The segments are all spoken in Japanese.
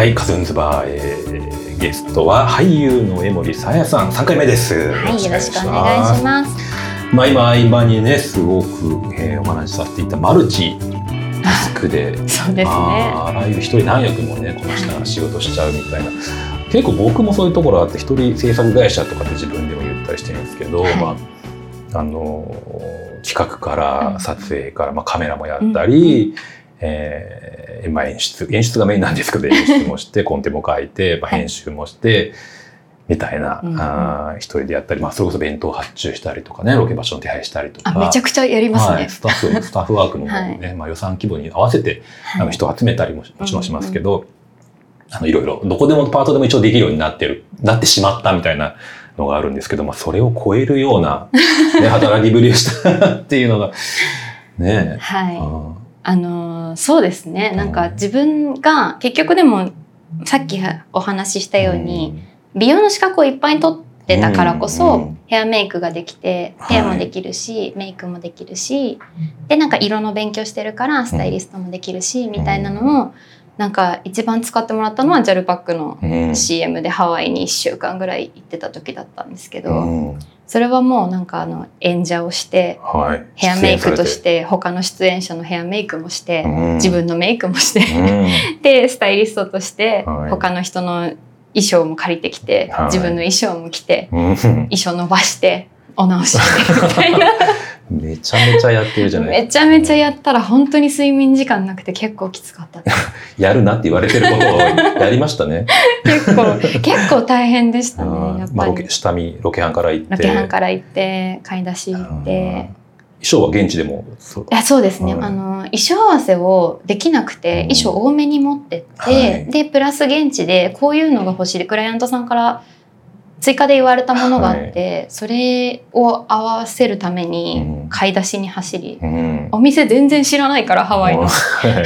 はい、カズンズバー、えー、ゲストは俳優の江森さやさん、三回目です。はい、よろしくお願いします。まあ今合間にね、すごく、えー、お話しさせていたマルチタスクで、そうですね。ああらゆる一人何役もねこなしながら仕事しちゃうみたいな。結構僕もそういうところあって一人制作会社とかって自分でも言ったりしてるんですけど、はいまああの企画から撮影から、まあ、カメラもやったり、えーまあ、演出演出がメインなんですけど演出もして コンテも書いて、まあ、はい。編集もして。みたいな、うんうん。あー一人でやったり、まあ、それこそ弁当発注したりとかねロケ場所の手配したりとか。あ、めちゃくちゃやりますね。はい、。スタッフ スタッフワークのね、はい。まあ、予算規模に合わせてあのはい人を集めたりももちろんしますけど、あのいろいろどこでもパートでも一応できるようになってるなってしまったみたいなのがあるんですけど、まあ、それを超えるような、ね、働きぶりをしたっていうのがね。はい。え、あのーそうですね。なんか自分が結局でもさっきお話ししたように、美容の資格をいっぱい取ってたからこそ、ヘアメイクができてはい。ヘアもできるし、メイクもできるしでなんか色の勉強してるからスタイリストもできるし、みたいなのをなんか一番使ってもらったのは JAL パックのうん CM でハワイに1週間ぐらい行ってた時だったんですけど、うん。それはもうなんかあの演者をしてはい、ヘアメイクとして。他の出演者のヘアメイクもして、うん。自分のメイクもして、うん。でスタイリストとしてはい。他の人の衣装も借りてきて、はい。自分の衣装も着てうん。衣装伸ばしてお直ししてみたいな めちゃめちゃやってるじゃない。めちゃめちゃやったら本当に睡眠時間なくて結構きつかった。やるなって言われてることをやりましたね。結構結構大変でしたねやっまあ、ぱりロケ下見ロケハンから行って。ロケハンから行って買い出し行って衣装は現地でも？そう。いやそうですね、はい。あの衣装合わせをできなくてうん。衣装多めに持ってって、はい。でプラス現地でこういうのが欲しい。でクライアントさんから追加で言われたものがあって、それを合わせるためにうん。買い出しに走り、うん。お店全然知らないからハワイの。はい。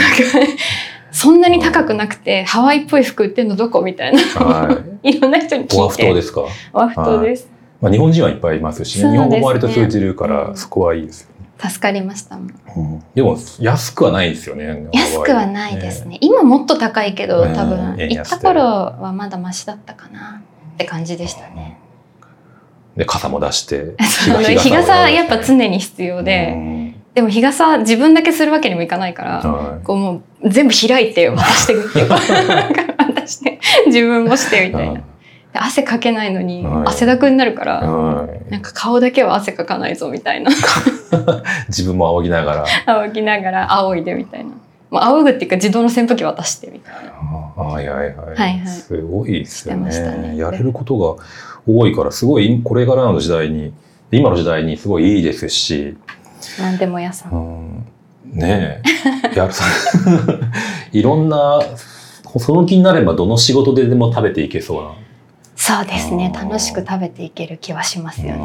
そんなに高くなくてハワイっぽい服売ってんのどこみたいな。はい。いろんな人に聞いて。オアフ島ですか、オアフ島です、まあ、日本人はいっぱいいますしね。すね。日本語も割と通じるから、うん。そこはいいですよね、助かりましたう。ん。でも安くはないですよね安くはないですね。今もっと高いけどうん。多分行った頃はまだマシだったかなって感じでしたね。で傘も出して 日傘やっぱ常に必要うでん。でも日傘自分だけするわけにもいかないからはこうもう全部開いて渡して 渡して自分もしてみいたいな。で汗かけないのにはい。汗だくになるからはい。なんか顔だけは汗かかないぞみたいな。自分も仰ぎながら。仰ぎながら仰いでみたいなもう仰ぐっていうか自動の扇風機渡してみたいな。はいはいはい。はいはい。すごいですよねね。やれることが多いから、すごいこれからの時代に、今の時代にすごいいいですし、何でも屋さん。うん、ねえ、やるさ、いろんな、その気になればどの仕事ででも食べていけそうな。そうですね。楽しく食べていける気はしますよね。うん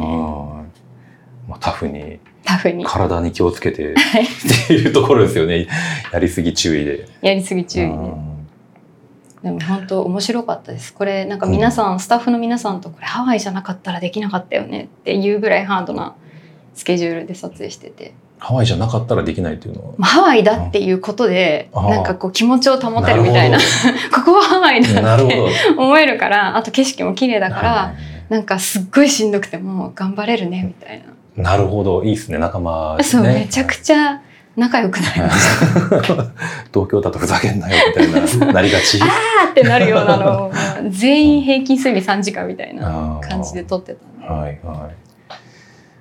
まあ、タフに、タフに。体に気をつけて はい。っていうところですよね。やりすぎ注意で。やりすぎ注意ねうん。でも本当面白かったです。これなんか皆さん、スタッフの皆さんとこれハワイじゃなかったらできなかったよねっていうぐらいハードなスケジュールで撮影してて、ハワイじゃなかったらできないっていうのは。まあ、ハワイだっていうことであーなんかこう気持ちを保てるみたいな。る ここはハワイ。だってど。思えるからあと景色も綺麗だから、はいなんかすっごいしんどくても頑張れるねみたいな、なるほど、いいですね、仲間ですそうね。めちゃくちゃ仲良くなりました 東京だとふざけんなよみたいな、なりがち。あーってなるようなのを 全員平均睡眠3時間みたいな感じで撮ってたはいはい。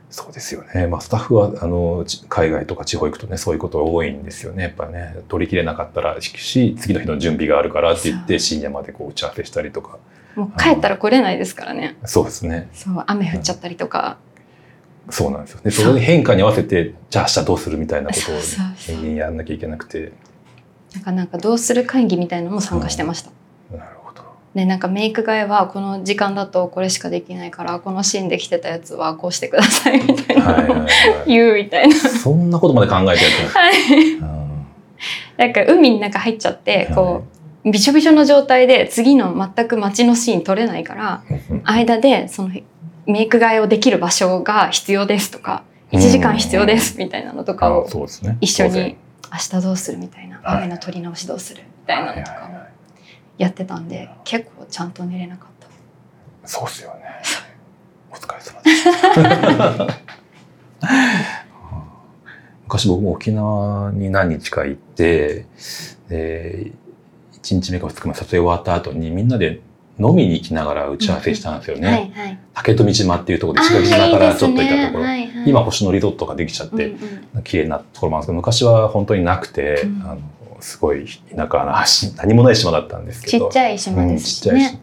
そうですよね。まあ、スタッフは、あの、ち海外とか地方行くとね、そういうことが多いんですよね。やっぱね、取り切れなかったらし、次の日の準備があるからって言って、深夜までこう打ち合わせしたりとか。もう帰ったら来れないですからねそうですね。そう雨降っちゃったりとか、そうなんですよ。で、その変化に合わせて、じゃあ明日どうするみたいなことをそうそうそう延々やんなきゃいけなくて。なんかなんかどうする会議みたいなのも参加してました、なるほど。でなんかメイク替えはこの時間だとこれしかできないからこのシーンで着てたやつはこうしてくださいみたいなはいはいはい。言うみたいな。そんなことまで考えてやってます。はいうんなんか海の中入っちゃってこうびしょびしょの状態で次の全く街のシーン撮れないから間でそのメイク替えをできる場所が必要ですとか1時間必要ですみたいなのとかあを。一緒に明日どうするみたいなはい雨の取り直しどうするみたいなのとかをやってたんで結構ちゃんと寝れなかったそうっすよね。お疲れ様でした。昔僕も沖縄に何日か行って、で、1日目か2日目撮影終わった後にみんなで飲みに行きながら打ち合わせしたんですよね。はいはい竹富島っていうところで石垣島からちょっと行ったところ。はいはい今星野リゾートができちゃっうんて、うん綺麗なところもあるんですけど、昔は本当になくて、うんあのすごい田舎な橋、何もない島だったんですけど。ちっちゃい島ですしうんちっちゃいね。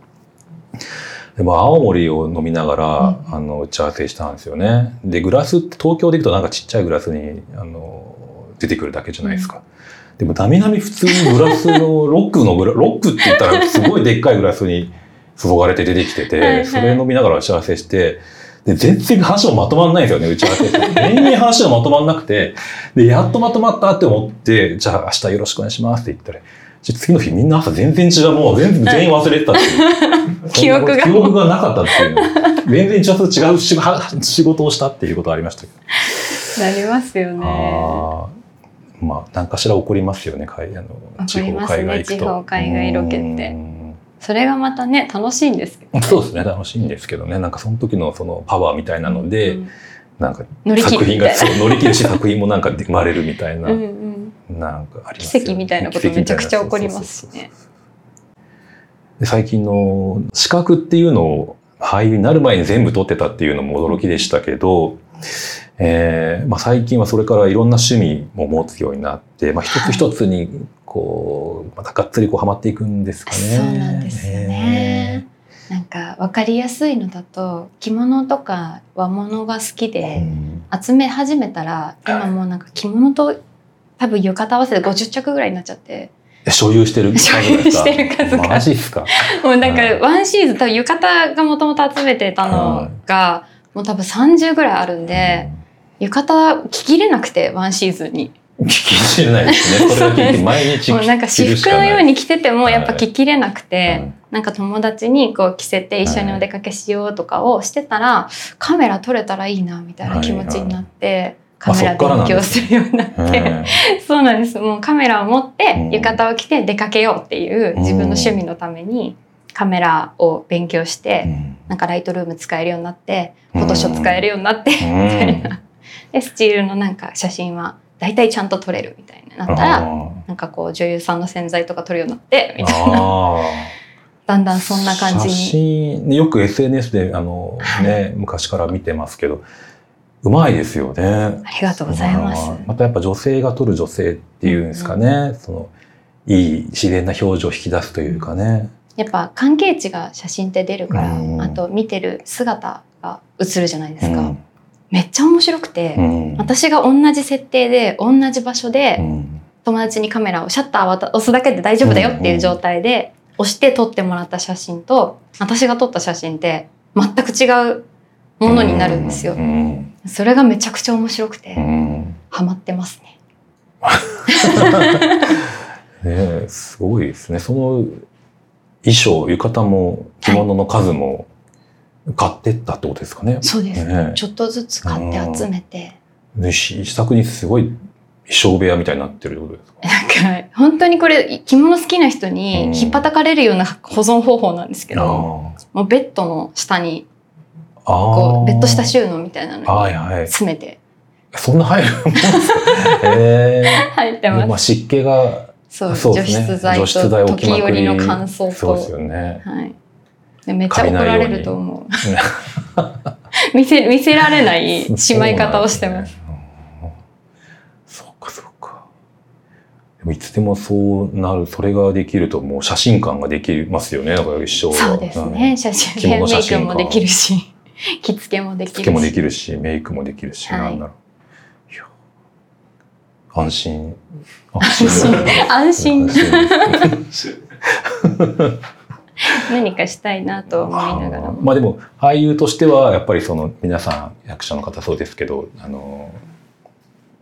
でも青森を飲みながら、うんあの打ち合わせしたんですよね。でグラスって東京で行くとなんかちっちゃいグラスにあの出てくるだけじゃないですか。でもなみなみ普通にグラスのロックのグラロックって言ったらすごいでっかいグラスに注がれて出てきててはいはいそれ飲みながら打ち合わせして。で全然話もまとまんないんですよね、打ち合わせって。全然話がまとまんなくて、で、やっとまとまったって思って、じゃあ明日よろしくお願いしますって言ったら、次の日みんな朝全然違う、もう全部全員忘れてたっていう。記憶が記憶がなかったっていう。全然ちょっと違う仕事仕事をしたっていうことありましたけど。なりますよね。あーまあ、何かしら起こりますよね、海あの地方海外行くと。地方海外ロケってうんそれがまたね楽しいんですけどね。そうですね、楽しいんですけどね、なんかその時のそのパワーみたいなので、うんなんか作品が。そう乗り切るし、作品もなんか生まれるみたいな、うんうんなんかありますよね奇跡みたいなことめちゃくちゃ起こりますしね。で最近の資格っていうのを俳優になる前に全部取ってたっていうのも驚きでしたけど、えーまあ、最近はそれからいろんな趣味も持つようになって、まあ、一つ一つにこうまたがっつりこうハマっていくんですかね。そうなんですよね。なんか分かりやすいのだと着物とか和物が好きえーでうん。集め始めたら今もうなんか着物と多分浴衣合わせて50着ぐらいになっちゃって。え所有してる？数所有してる数が。マジっすか？もうなんかはい。ワンシーズン多分浴衣がもともと集めてたのがもう多分30ぐらいあるんで浴衣着きれなくてワンシーズンに聞き知れないですね。それは聞いて毎日もうなんか私服のように着ててもやっぱ着きれなくて、うん。なんか友達にこう着せて一緒にお出かけしようとかをしてたら、カメラ撮れたらいいなみたいな気持ちになって、カメラあそっからなん勉強するようになって、そうなんです。もうカメラを持ってうん。浴衣を着て出かけようっていう自分の趣味のためにカメラを勉強して、うん。なんかライトルーム使えるようになってフォトショー使えるようになって、うん。みたいな。でスチールのなんか写真は大体ちゃんと撮れるみたいになったら、あなんかこう女優さんの洗剤とか撮るようになってみたいなあ だんだんそんな感じ写に。真ねよく SNS であの、ね、昔から見てますけどうまいですよね。ありがとうございます。またやっぱ女性が撮る女性っていうんですかね、そのいい自然な表情を引き出すというかね。やっぱ関係値が写真って出るから、うんあと見てる姿が映るじゃないですか。うんめっちゃ面白くて、うん。私が同じ設定で同じ場所でうん。友達にカメラをシャッターを押すだけで大丈夫だよっていう状態で押して撮ってもらった写真と私が撮った写真って全く違うものになるんですよ。うん。それがめちゃくちゃ面白くて、うん。ハマってますね。ねえすごいですね。その衣装、浴衣も着物の数も買ってったってことですかね。そうです、ね。ちょっとずつ買って集めて、でし試作にすごい衣装部屋みたいになってるってことですか？なんか本当にこれ着物好きな人にうん。引っ叩かれるような保存方法なんですけど、あもうベッドの下にあこうベッド下集収納みたいなのにはいはい。詰めて。そんな入るもんですか？へえ。入ってます。まあ湿気が、そうね。除湿剤と時折の乾燥そうですと、よね。はい、でめっちゃ怒られると思う。ね見せ見せられないしまい方をしてます。そうかそうか。でもいつでもそうなる、それができるともう写真館ができますよね。だから一生そうですね。写真でメイクもできるし、着付けもできるし。着付けもできるし、メイクもできるし、はいなんだろう。安心。安心安心安心 何かしたいなと思いながらも。まあでも俳優としてはやっぱりその皆さん役者の方そうですけどあの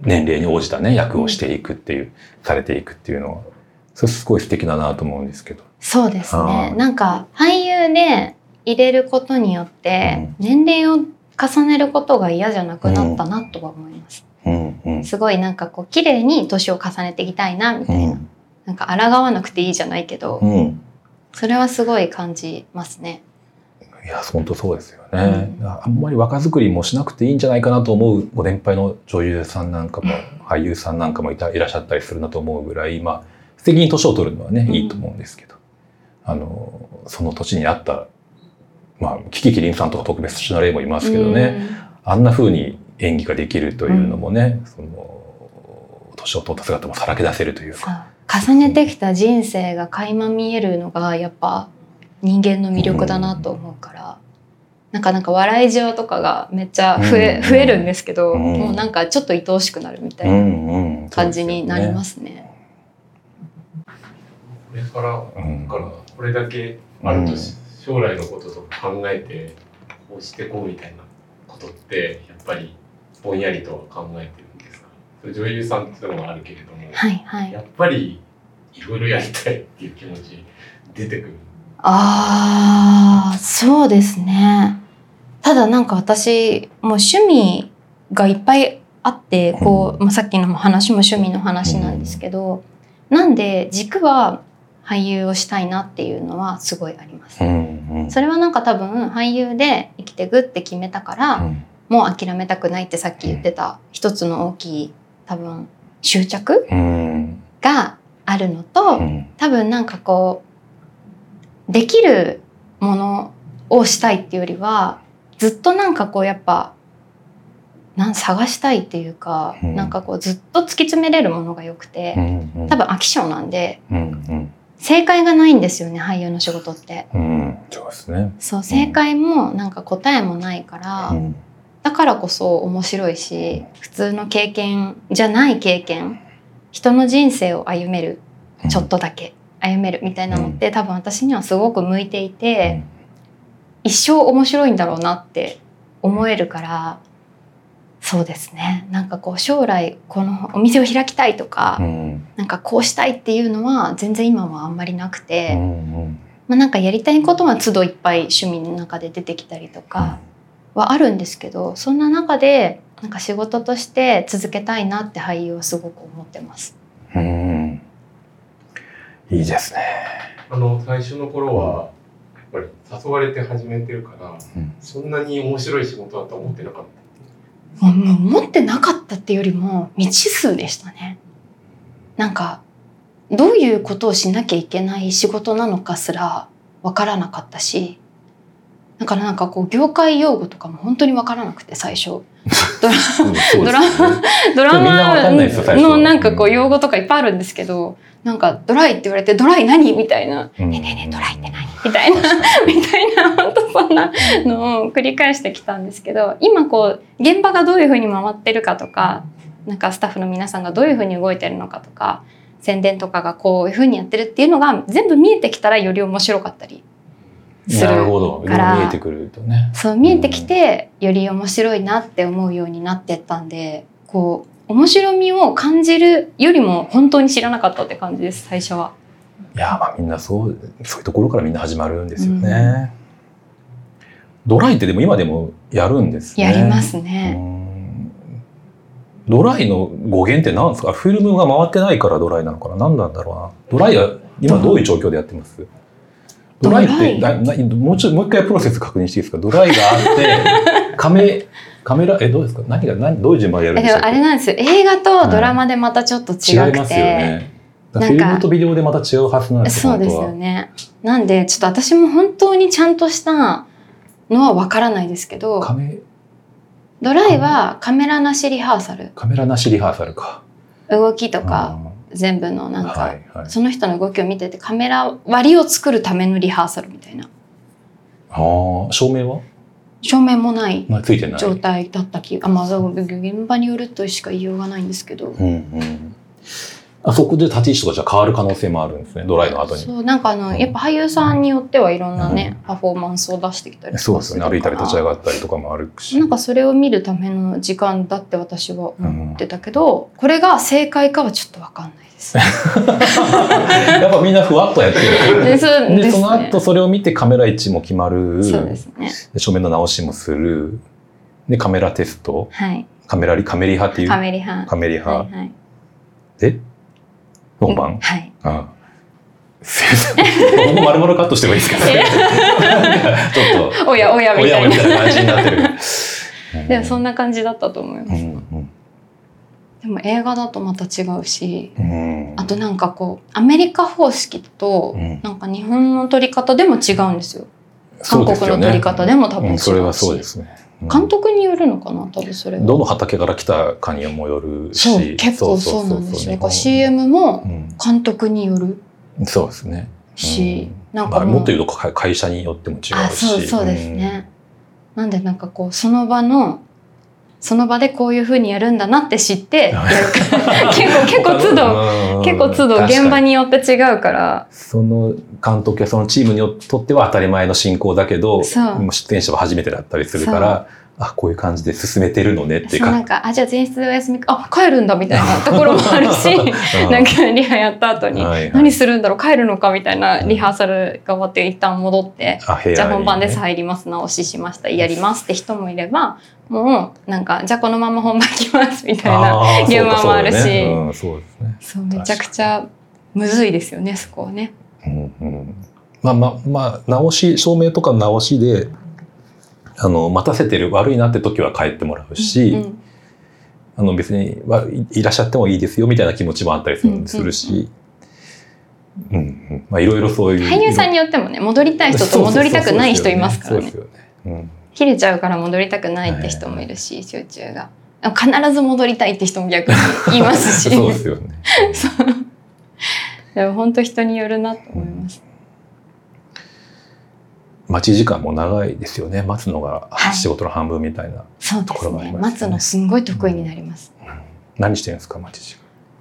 年齢に応じたね役をしていくっていう、されていくっていうのはそれすごい素敵だなと思うんですけど。そうですはい。ねなんか俳優で入れることによって年齢を重ねることが嫌じゃなくなったなとは思います。うんうんすごいなんかこう綺麗に年を重ねていきたいなみたいな。なんか抗わなくていいじゃないけど、うんそれはすごい感じますね。いや、本当そうですよね。あんまり若作りもしなくていいんじゃないかなと思うご年配の女優さんなんかも、俳優さんなんかもいたいらっしゃったりするなと思うぐらい、まあ、素敵に年を取るのはね、いいと思うんですけど、あの、その年にあった、まあ、キキキリンさんとか特別な例もいますけどね、あんな風に演技ができるというのもね、その、年を取った姿もさらけ出せるというか。重ねてきた人生が垣間見えるのがやっぱ人間の魅力だなと思うから、なんかなんか笑い上とかがめっちゃ増え,、うん。増えるんですけど、うん。もうなんかちょっと愛おしくなるみたいなうん感じになりますね。これからうん。からこれだけあるとし、将来のこととか考えてこうしてこうみたいなことってやっぱりぼんやりとは考えてる女優さんっていうのもあるけれども、はいはい。やっぱりいろいろやりたいっていう気持ち出てくるああ、そうですね。ただなんか私、もう趣味がいっぱいあって、こう、まあ、さっきの話も趣味の話なんですけど、なんで軸は俳優をしたいなっていうのはすごいあります。それはなんか多分俳優で生きてくって決めたから、うんもう諦めたくないってさっき言ってた一つの大きい多分執着うん。があるのと、うん。多分なんかこうできるものをしたいっていうよりはずっとなんかこうやっぱなん探したいっていうか、うん。なんかこうずっと突き詰めれるものが良くて、うん多分飽き性なんでうん正解がないんですよね俳優の仕事って。うんうん。そうですね。そう正解もなんか答えもないから、うんだからこそ面白いし普通の経験じゃない経験人の人生を歩めるちょっとだけ歩めるみたいなのって、多分私にはすごく向いていて、一生面白いんだろうなって思えるからそうですね。なんかこう将来このお店を開きたいとか、うん。なんかこうしたいっていうのは全然今はあんまりなくて、うんうん。まあ、なんかやりたいことは都度いっぱい趣味の中で出てきたりとかはあるんですけどそんな中でなんか仕事として続けたいなって俳優はすごく思ってます。うんいいですね。あの最初の頃はやっぱり誘われて始めてるから、うんそんなに面白い仕事だと思ってなかったもうもう持ってなかったっていうよりも未知数でしたね。なんかどういうことをしなきゃいけない仕事なのかすらわからなかったしだからなんかこう業界用語とかも本当にわからなくて最初。ドラね。ドラ マのなんかこう用語とかいっぱいあるんですけどなんかドライって言われてドライ何みたいな。うん。ねえねえねえドライって何？みたいな。みたいな本当そんなのを繰り返してきたんですけど今こう現場がどういうふうに回ってるかとかなんかスタッフの皆さんがどういうふうに動いてるのかとか宣伝とかがこういうふうにやってるっていうのが全部見えてきたらより面白かったりするなるほど。いろいからろ見えてくるとね。そう見えてきてより面白いなって思うようになってったんでこう面白みを感じるよりも本当に知らなかったって感じです最初は。いやまあみんなそうそういうところからみんな始まるんですよね。ドライってでも今でもやるんですね。やりますうね。んドライの語源って何ですか？フィルムが回ってないからドライなのかな？何なんだろうな？ドライは今どういう状況でやってます？ドライってななもうちょいもう一回プロセス確認していいですか？ドライがあって カメカメラえどうですか？何が何どういう順番でやるんえでもあでしたっけ？れなんですよ。映画とドラマでまたちょっと違くて、違いますよね。フなんかィルムとビデオでまた違うはずなんですそうですよね。なんでちょっと私も本当にちゃんとしたのはわからないですけどドライはカメラなしリハーサル。カメラなしリハーサルか。動きとか全部のうなんか、はいはい。その人の動きを見ててカメラ割りを作るためのリハーサルみたいなああ照明は、照明もない。状態だった気あまあ現場によるとしか言いようがないんですけど、うんうん。あそこで立ち位置とかじゃ変わる可能性もあるんですね。ドライの後に。そうなんかあのやっぱ俳優さんによってはいろんなね、パフォーマンスを出してきたりとかそうですよね。歩いたり立ち上ががったりとかもあるし。なんかそれを見るための時間だって私はうん思ってたけど、これが正解かはちょっとわかんないです。やっぱみんなふわっとやってる。で そうで、ですそのね後それを見てカメラ位置も決まる。そうですね。で照明の直しもする。で、カメラテスト。はい。カメラリ、カメリハっていう。カメリハカメリハ。はいはい。で、本番、はい。ああ。すです。ここ丸々カットしてもいいですけど、ね、ちょっと。おやおやみたいな。感じになってる。でもそんな感じだったと思います、うんでも映画だとまた違うしうん。うんあとなんかこうアメリカ方式とうん。なんか日本の撮り方でも違うんですよ。うですよね。国の撮り方でも多分違うし、うんそれはそうですね。うん。監督によるのかな？多分それは。どの畑から来たかにもよるし、そう結構そうなんですよ。だから CM もうん。監督による。そうですね。し、うん。なんかもっと言うとか会社によっても違うし。あそうそうですね、なんでなんかこうその場のその場でこういう風にやるんだなって知ってやるから 結構結構都度度結構都度現場によって違うから。その監督やそのチームにとっては当たり前の進行だけど出演者は初めてだったりするからあこういう感じで進めてるのねっていうそうなんかあじゃあ前室でお休みあ帰るんだみたいな ところもあるしなんかリハやった後にはいはい。何するんだろう帰るのかみたいなリハーサルが終わって一旦戻ってあ部屋にね。じゃあ本番です入ります直ししましたやりますって人もいればもうなんかじゃあこのまま本番来ますみたいな現場もあるし。そうめちゃくちゃむずいですよねそこはね。うんうん。まあまあまあ直し照明とか直しであの待たせてる悪いなって時は帰ってもらうし、うんあの別にはいいらっしゃってもいいですよみたいな気持ちもあったりする,、うんするし、うんうん。まあいろいろそういう俳優さんによってもね戻りたい人と戻りたくない人いますからね。切れちゃうから戻りたくないって人もいるし集中が。必ず戻りたいって人も逆にいますし。そうですよね。でも本当人によるなと思います。待ち時間も長いですよね。待つのがはい仕事の半分みたいな。そうですところがありね。ますよね待つのすんごい得意になります。何してるんですか待ち時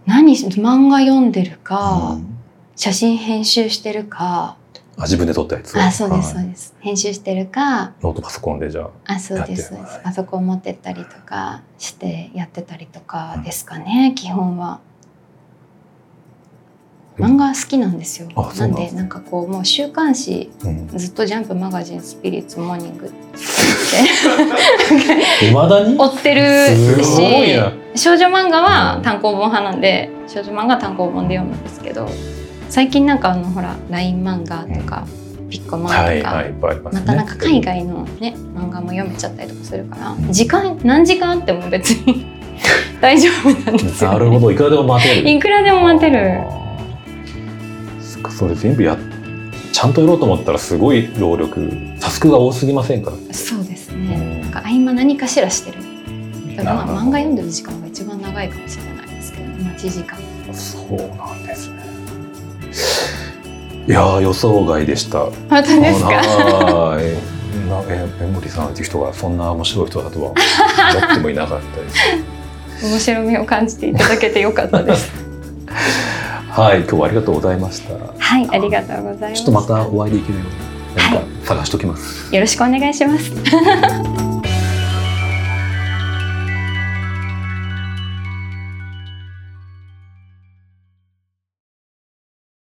何し漫画読んでる間。か、うん写真編集してるか、あ自分で撮ったやつ？あそうですそはいうです。編集してるか、ノートパソコンでじゃあ。あそうですそうです。パソコン持ってったりとかしてやってたりとかですかね、基本は。漫画好きなんですよ。うんなんです。なんかこうもう週刊誌うん。ずっとジャンプマガジンスピリッツモーニングって。未だに？追ってるしな。少女漫画はうん単行本派なんで少女漫画は単行本で読むんですけど最近なんかあのほら LINE 漫画とか、ピッコマンとか、はいはいますね。またなんか海外のね漫画も読めちゃったりとかするから時間何時間あっても別に 大丈夫なんですよ、なるほど。いくらでも待てる。いくらでも待てるそれ全部やちゃんとやろうと思ったらすごい労力タスクが多すぎませんか？そうですうねん。なんか合間何かしらしてる。だから漫画読んでる時間が一番長いかもしれないですけど待ち時間。そうなんですね。いやー予想外でした。本当ですか？あーえなえ江森さんっていう人がそんな面白い人だとは思ってもいなかったです。面白みを感じていただけてよかったですはい今日はありがとうございました。はいありがとうございます。ちょっとまたお会いできるように何か探しときます、よろしくお願いします